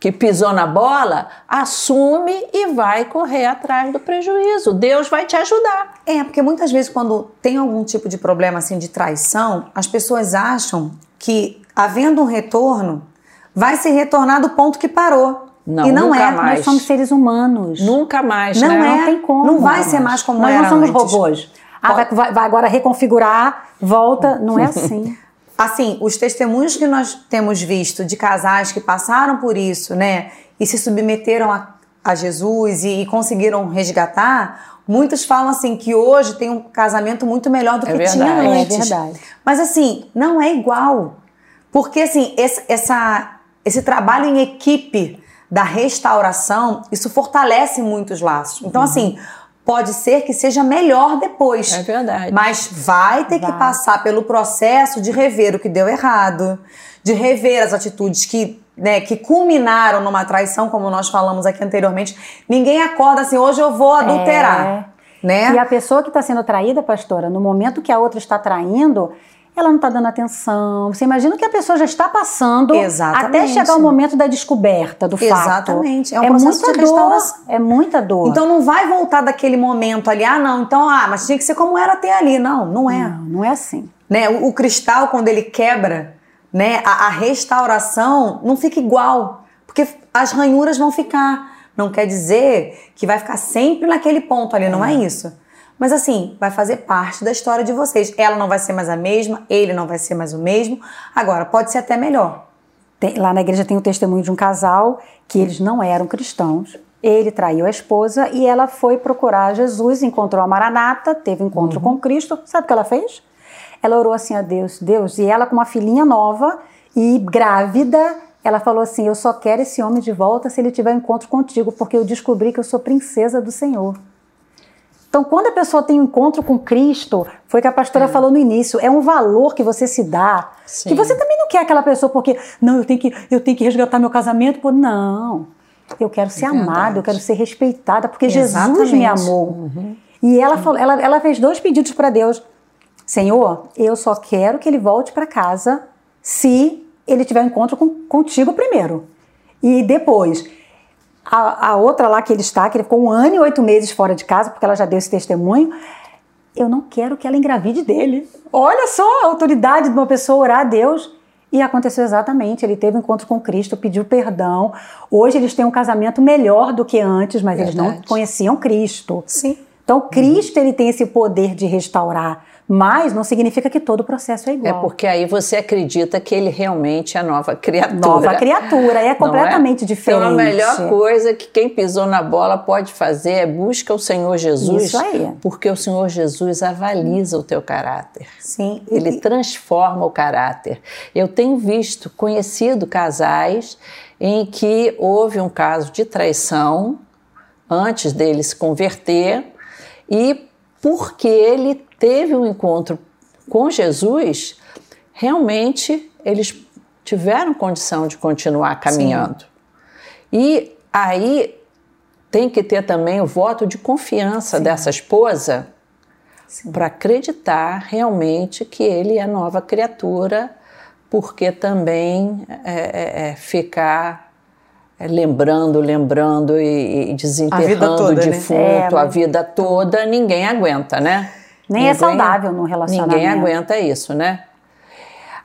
Speaker 1: que pisou na bola, assume e vai correr atrás do prejuízo. Deus vai te ajudar.
Speaker 2: É, porque muitas vezes quando tem algum tipo de problema assim de traição, as pessoas acham que havendo um retorno, vai se retornar do ponto que parou.
Speaker 1: Não,
Speaker 2: e não é.
Speaker 1: mais.
Speaker 3: Nós somos seres humanos.
Speaker 1: Nunca mais,
Speaker 2: Não
Speaker 1: né?
Speaker 2: é.
Speaker 3: Não tem como.
Speaker 2: Não vai ser mais como
Speaker 3: Nós
Speaker 2: era
Speaker 3: não somos
Speaker 2: antes.
Speaker 3: robôs. Ah, vai, vai- vai agora reconfigurar, volta. Não é assim.
Speaker 2: Assim, os testemunhos que nós temos visto de casais que passaram por isso, né, e se submeteram a, a Jesus e, e conseguiram resgatar, muitos falam assim que hoje tem um casamento muito melhor do
Speaker 1: É
Speaker 2: que
Speaker 1: verdade.
Speaker 2: tinha
Speaker 3: É
Speaker 2: antes.
Speaker 3: verdade.
Speaker 2: Mas assim, não é igual. Porque assim, esse, essa, esse trabalho em equipe da restauração, isso fortalece muitos laços. Então, assim, pode ser que seja melhor depois.
Speaker 1: É verdade.
Speaker 2: Mas vai ter que
Speaker 3: Vai.
Speaker 2: passar pelo processo de rever o que deu errado, de rever as atitudes que, né, que culminaram numa traição, como nós falamos aqui anteriormente. Ninguém acorda assim, hoje eu vou adulterar. Né?
Speaker 3: E a pessoa que está sendo traída, pastora, no momento que a outra está traindo, ela não está dando atenção. Você imagina que a pessoa já está passando
Speaker 2: Exatamente.
Speaker 3: até chegar o momento da descoberta do fato.
Speaker 2: Exatamente. É um processo
Speaker 3: muita
Speaker 2: de
Speaker 3: dor. É muita dor.
Speaker 2: Então não vai voltar daquele momento ali, ah, não, então, ah, mas tinha que ser como era até ali. Não, não é.
Speaker 3: não, não é assim.
Speaker 2: Né? O, o cristal, quando ele quebra, né, a, a restauração não fica igual, porque as ranhuras vão ficar. Não quer dizer que vai ficar sempre naquele ponto ali, não é isso. Mas assim, vai fazer parte da história de vocês. Ela não vai ser mais a mesma, ele não vai ser mais o mesmo. Agora, pode ser até melhor.
Speaker 3: Tem- lá na igreja tem o testemunho de um casal que eles não eram cristãos. Ele traiu a esposa e ela foi procurar Jesus, encontrou a Maranata, teve um encontro com Cristo. Sabe o que ela fez? Ela orou assim a Deus, Deus, e ela com uma filhinha nova e grávida, ela falou assim: Eu só quero esse homem de volta se ele tiver um encontro contigo, porque eu descobri que eu sou princesa do Senhor. Então, quando a pessoa tem um encontro com Cristo, foi o que a pastora falou no início, é um valor que você se dá.
Speaker 1: Sim.
Speaker 3: Que você também não quer aquela pessoa porque, não, eu tenho que, eu tenho que resgatar meu casamento. Pô, não. Eu quero ser
Speaker 1: verdade.
Speaker 3: amada, eu quero ser respeitada, porque Jesus
Speaker 2: Exatamente.
Speaker 3: me amou. E ela, falou, ela, ela fez dois pedidos para Deus. Senhor, eu só quero que ele volte para casa se ele tiver um encontro com, contigo primeiro. E depois, a, a outra lá que ele está, que ele ficou um ano e oito meses fora de casa, porque ela já deu esse testemunho, eu não quero que ela engravide dele. Olha só a autoridade de uma pessoa orar a Deus. E aconteceu exatamente, ele teve um encontro com Cristo, pediu perdão. Hoje eles têm um casamento melhor do que antes, mas eles não
Speaker 1: Verdade.
Speaker 3: conheciam Cristo.
Speaker 2: Sim.
Speaker 3: Então, Cristo ele tem esse poder de restaurar, mas não significa que todo o processo é
Speaker 1: É
Speaker 3: igual.
Speaker 1: porque aí você acredita que ele realmente é nova criatura.
Speaker 3: Nova criatura, é
Speaker 1: Não
Speaker 3: completamente diferente.
Speaker 1: Então a melhor coisa que quem pisou na bola pode fazer é busca o Senhor Jesus.
Speaker 3: Isso aí.
Speaker 1: Porque o Senhor Jesus avaliza o teu caráter.
Speaker 2: Sim.
Speaker 1: Ele
Speaker 2: E-
Speaker 1: transforma o caráter. Eu tenho visto, conhecido casais em que houve um caso de traição antes dele se converter e porque ele teve um encontro com Jesus, realmente eles tiveram condição de continuar caminhando. E aí tem que ter também o voto de confiança dessa esposa para acreditar realmente que ele é nova criatura, porque também é, é, é, ficar é, lembrando, lembrando e, e desenterrando o
Speaker 2: né?
Speaker 1: defunto
Speaker 3: É,
Speaker 1: a vida toda, ninguém aguenta, né?
Speaker 3: Nem é saudável num relacionamento.
Speaker 1: Ninguém aguenta isso, né?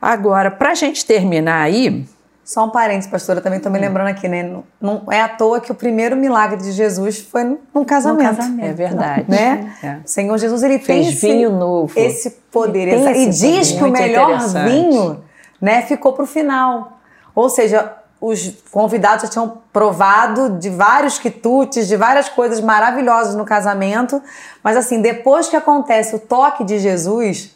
Speaker 1: Agora, para a gente terminar aí,
Speaker 2: Só um parênteses, pastora, também tô me lembrando aqui, né? Não, não é à toa que o primeiro milagre de Jesus foi num- casamento.
Speaker 3: casamento.
Speaker 1: é verdade.
Speaker 2: Né?
Speaker 1: É.
Speaker 2: O Senhor Jesus, ele tem
Speaker 1: Fez
Speaker 2: esse,
Speaker 1: vinho novo.
Speaker 2: esse poder.
Speaker 3: Ele tem
Speaker 2: essa- e
Speaker 3: esse
Speaker 2: diz
Speaker 1: poder.
Speaker 2: que o
Speaker 1: Muito
Speaker 2: melhor
Speaker 1: interessante.
Speaker 2: vinho né, ficou pro final. Ou seja, os convidados já tinham provado de vários quitutes, de várias coisas maravilhosas no casamento. Mas assim, depois que acontece o toque de Jesus,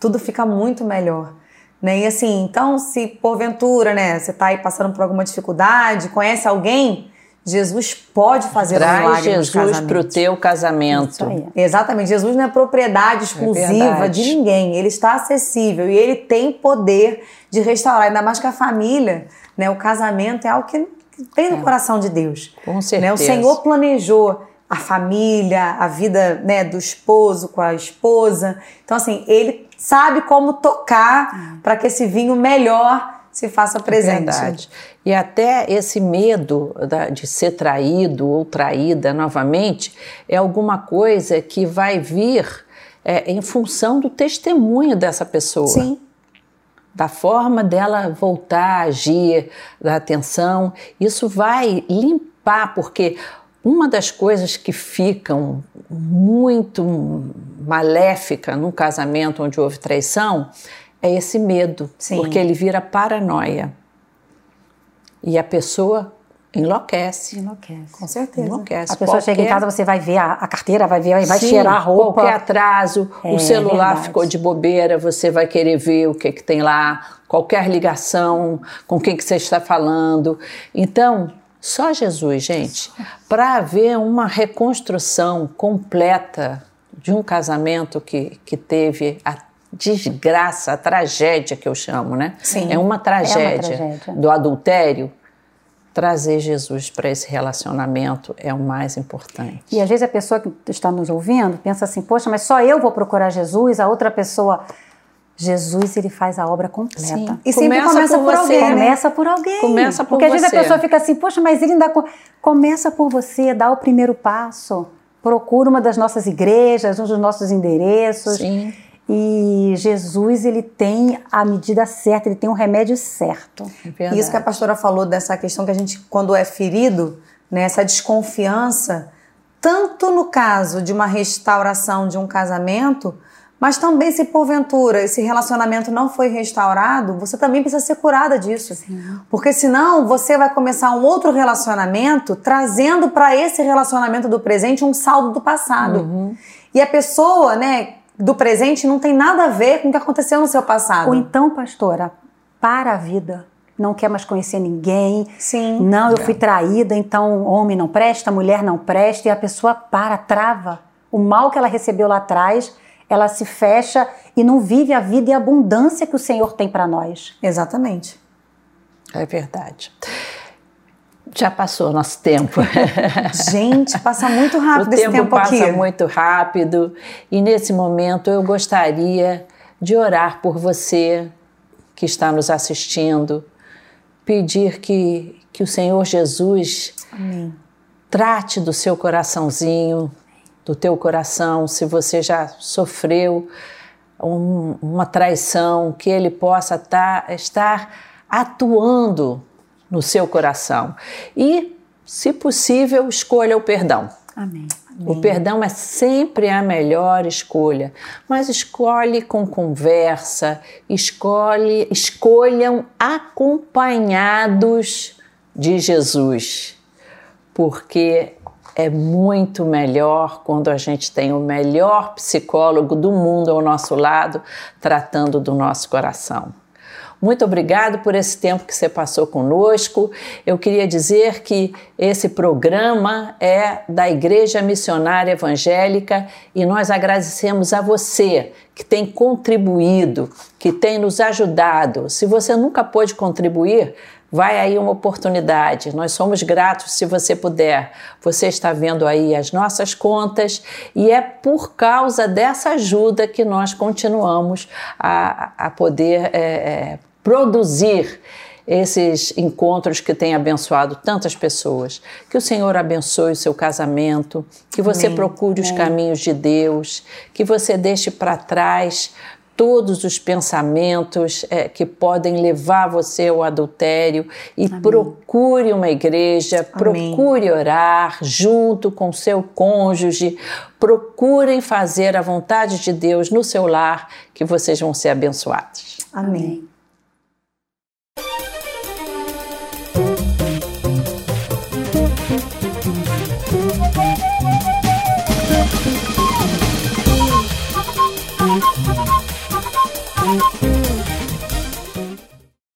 Speaker 2: tudo fica muito melhor. Né? E assim, então, se porventura, né, você está aí passando por alguma dificuldade, conhece alguém, Jesus pode fazer um
Speaker 1: traz
Speaker 2: milagre nos
Speaker 1: Jesus para o teu casamento.
Speaker 2: Exatamente, Jesus não é propriedade exclusiva
Speaker 1: verdade.
Speaker 2: de ninguém, ele está acessível e ele tem poder de restaurar, ainda mais que a família, né, o casamento é algo que que vem do coração de Deus.
Speaker 1: Com
Speaker 2: Né? O
Speaker 1: certeza.
Speaker 2: Senhor planejou a família, a vida né, do esposo com a esposa. Então, assim, ele sabe como tocar para que esse vinho melhor se faça presente.
Speaker 1: Verdade. E até esse medo de ser traído ou traída novamente é alguma coisa que vai vir é, em função do testemunho dessa pessoa.
Speaker 2: Sim.
Speaker 1: Da forma dela voltar a agir, da atenção. Isso vai limpar, porque uma das coisas que ficam muito maléfica num casamento onde houve traição é esse medo,
Speaker 2: Sim.
Speaker 1: porque ele vira paranoia. E a pessoa enlouquece.
Speaker 3: Enlouquece.
Speaker 2: Com certeza.
Speaker 1: Enlouquece.
Speaker 3: A pessoa chega em
Speaker 1: Qualquer-
Speaker 3: casa, você vai ver a, a carteira, vai ver, vai
Speaker 1: Sim,
Speaker 3: cheirar a roupa.
Speaker 1: Qualquer atraso,
Speaker 3: É,
Speaker 1: o celular
Speaker 3: verdade.
Speaker 1: ficou de bobeira, você vai querer ver o que, que tem lá, qualquer ligação, com quem que você está falando. Então, só Jesus, gente, para haver uma reconstrução completa de um casamento que, que teve a desgraça, a tragédia que eu chamo, né?
Speaker 2: Sim.
Speaker 1: É uma tragédia,
Speaker 3: tragédia.
Speaker 1: do adultério. Trazer Jesus para esse relacionamento é o mais importante.
Speaker 3: E às vezes a pessoa que está nos ouvindo pensa assim: poxa, mas só eu vou procurar Jesus, a outra pessoa Jesus ele faz a obra completa. Sim.
Speaker 2: E sempre começa, começa por, por alguém.
Speaker 3: Né? Começa por alguém.
Speaker 1: Começa por
Speaker 3: Porque
Speaker 1: você.
Speaker 3: às vezes a pessoa fica assim, poxa, mas ele ainda começa por você, dá o primeiro passo. Procura uma das nossas igrejas, um dos nossos endereços.
Speaker 1: Sim.
Speaker 3: E Jesus, ele tem a medida certa, ele tem o remédio certo.
Speaker 2: É Isso que a pastora falou dessa questão que a gente, quando é ferido, né, essa desconfiança, tanto no caso de uma restauração de um casamento, mas também se porventura esse relacionamento não foi restaurado, você também precisa ser curada disso. Sim. Porque senão você vai começar um outro relacionamento trazendo para esse relacionamento do presente um saldo do passado. Uhum. E a pessoa, né, do presente não tem nada a ver com o que aconteceu no seu passado.
Speaker 3: Ou então, pastora, para a vida. Não quer mais conhecer ninguém.
Speaker 2: Sim.
Speaker 3: Não, eu fui traída, então homem não presta, mulher não presta, e a pessoa para, trava. O mal que ela recebeu lá atrás, ela se fecha e não vive a vida e a abundância que o Senhor tem para nós.
Speaker 2: Exatamente.
Speaker 1: É verdade. Já passou nosso tempo.
Speaker 2: Gente, passa muito rápido
Speaker 1: o
Speaker 2: esse
Speaker 1: tempo,
Speaker 2: tempo
Speaker 1: passa
Speaker 2: aqui.
Speaker 1: muito rápido e nesse momento eu gostaria de orar por você que está nos assistindo, pedir que, que o Senhor Jesus
Speaker 2: Amém.
Speaker 1: trate do seu coraçãozinho, do teu coração, se você já sofreu um, uma traição, que Ele possa tá, estar atuando no seu coração. E, se possível, escolha o perdão.
Speaker 3: Amém.
Speaker 1: O perdão é sempre a melhor escolha, mas escolhe com conversa, escolhe, escolham acompanhados de Jesus, porque é muito melhor quando a gente tem o melhor psicólogo do mundo ao nosso lado, tratando do nosso coração. Muito obrigado por esse tempo que você passou conosco. Eu queria dizer que esse programa é da Igreja Missionária Evangélica e nós agradecemos a você que tem contribuído, que tem nos ajudado. Se você nunca pôde contribuir, vai aí uma oportunidade. Nós somos gratos se você puder. Você está vendo aí as nossas contas e é por causa dessa ajuda que nós continuamos a, a poder é, é, produzir esses encontros que têm abençoado tantas pessoas. Que o Senhor abençoe o seu casamento, que você Amém. procure os caminhos de Deus, que você deixe para trás todos os pensamentos é, que podem levar você ao adultério e Amém. procure uma igreja, Amém. procure orar junto com seu cônjuge, procurem fazer a vontade de Deus no seu lar, que vocês vão ser abençoados.
Speaker 2: Amém. you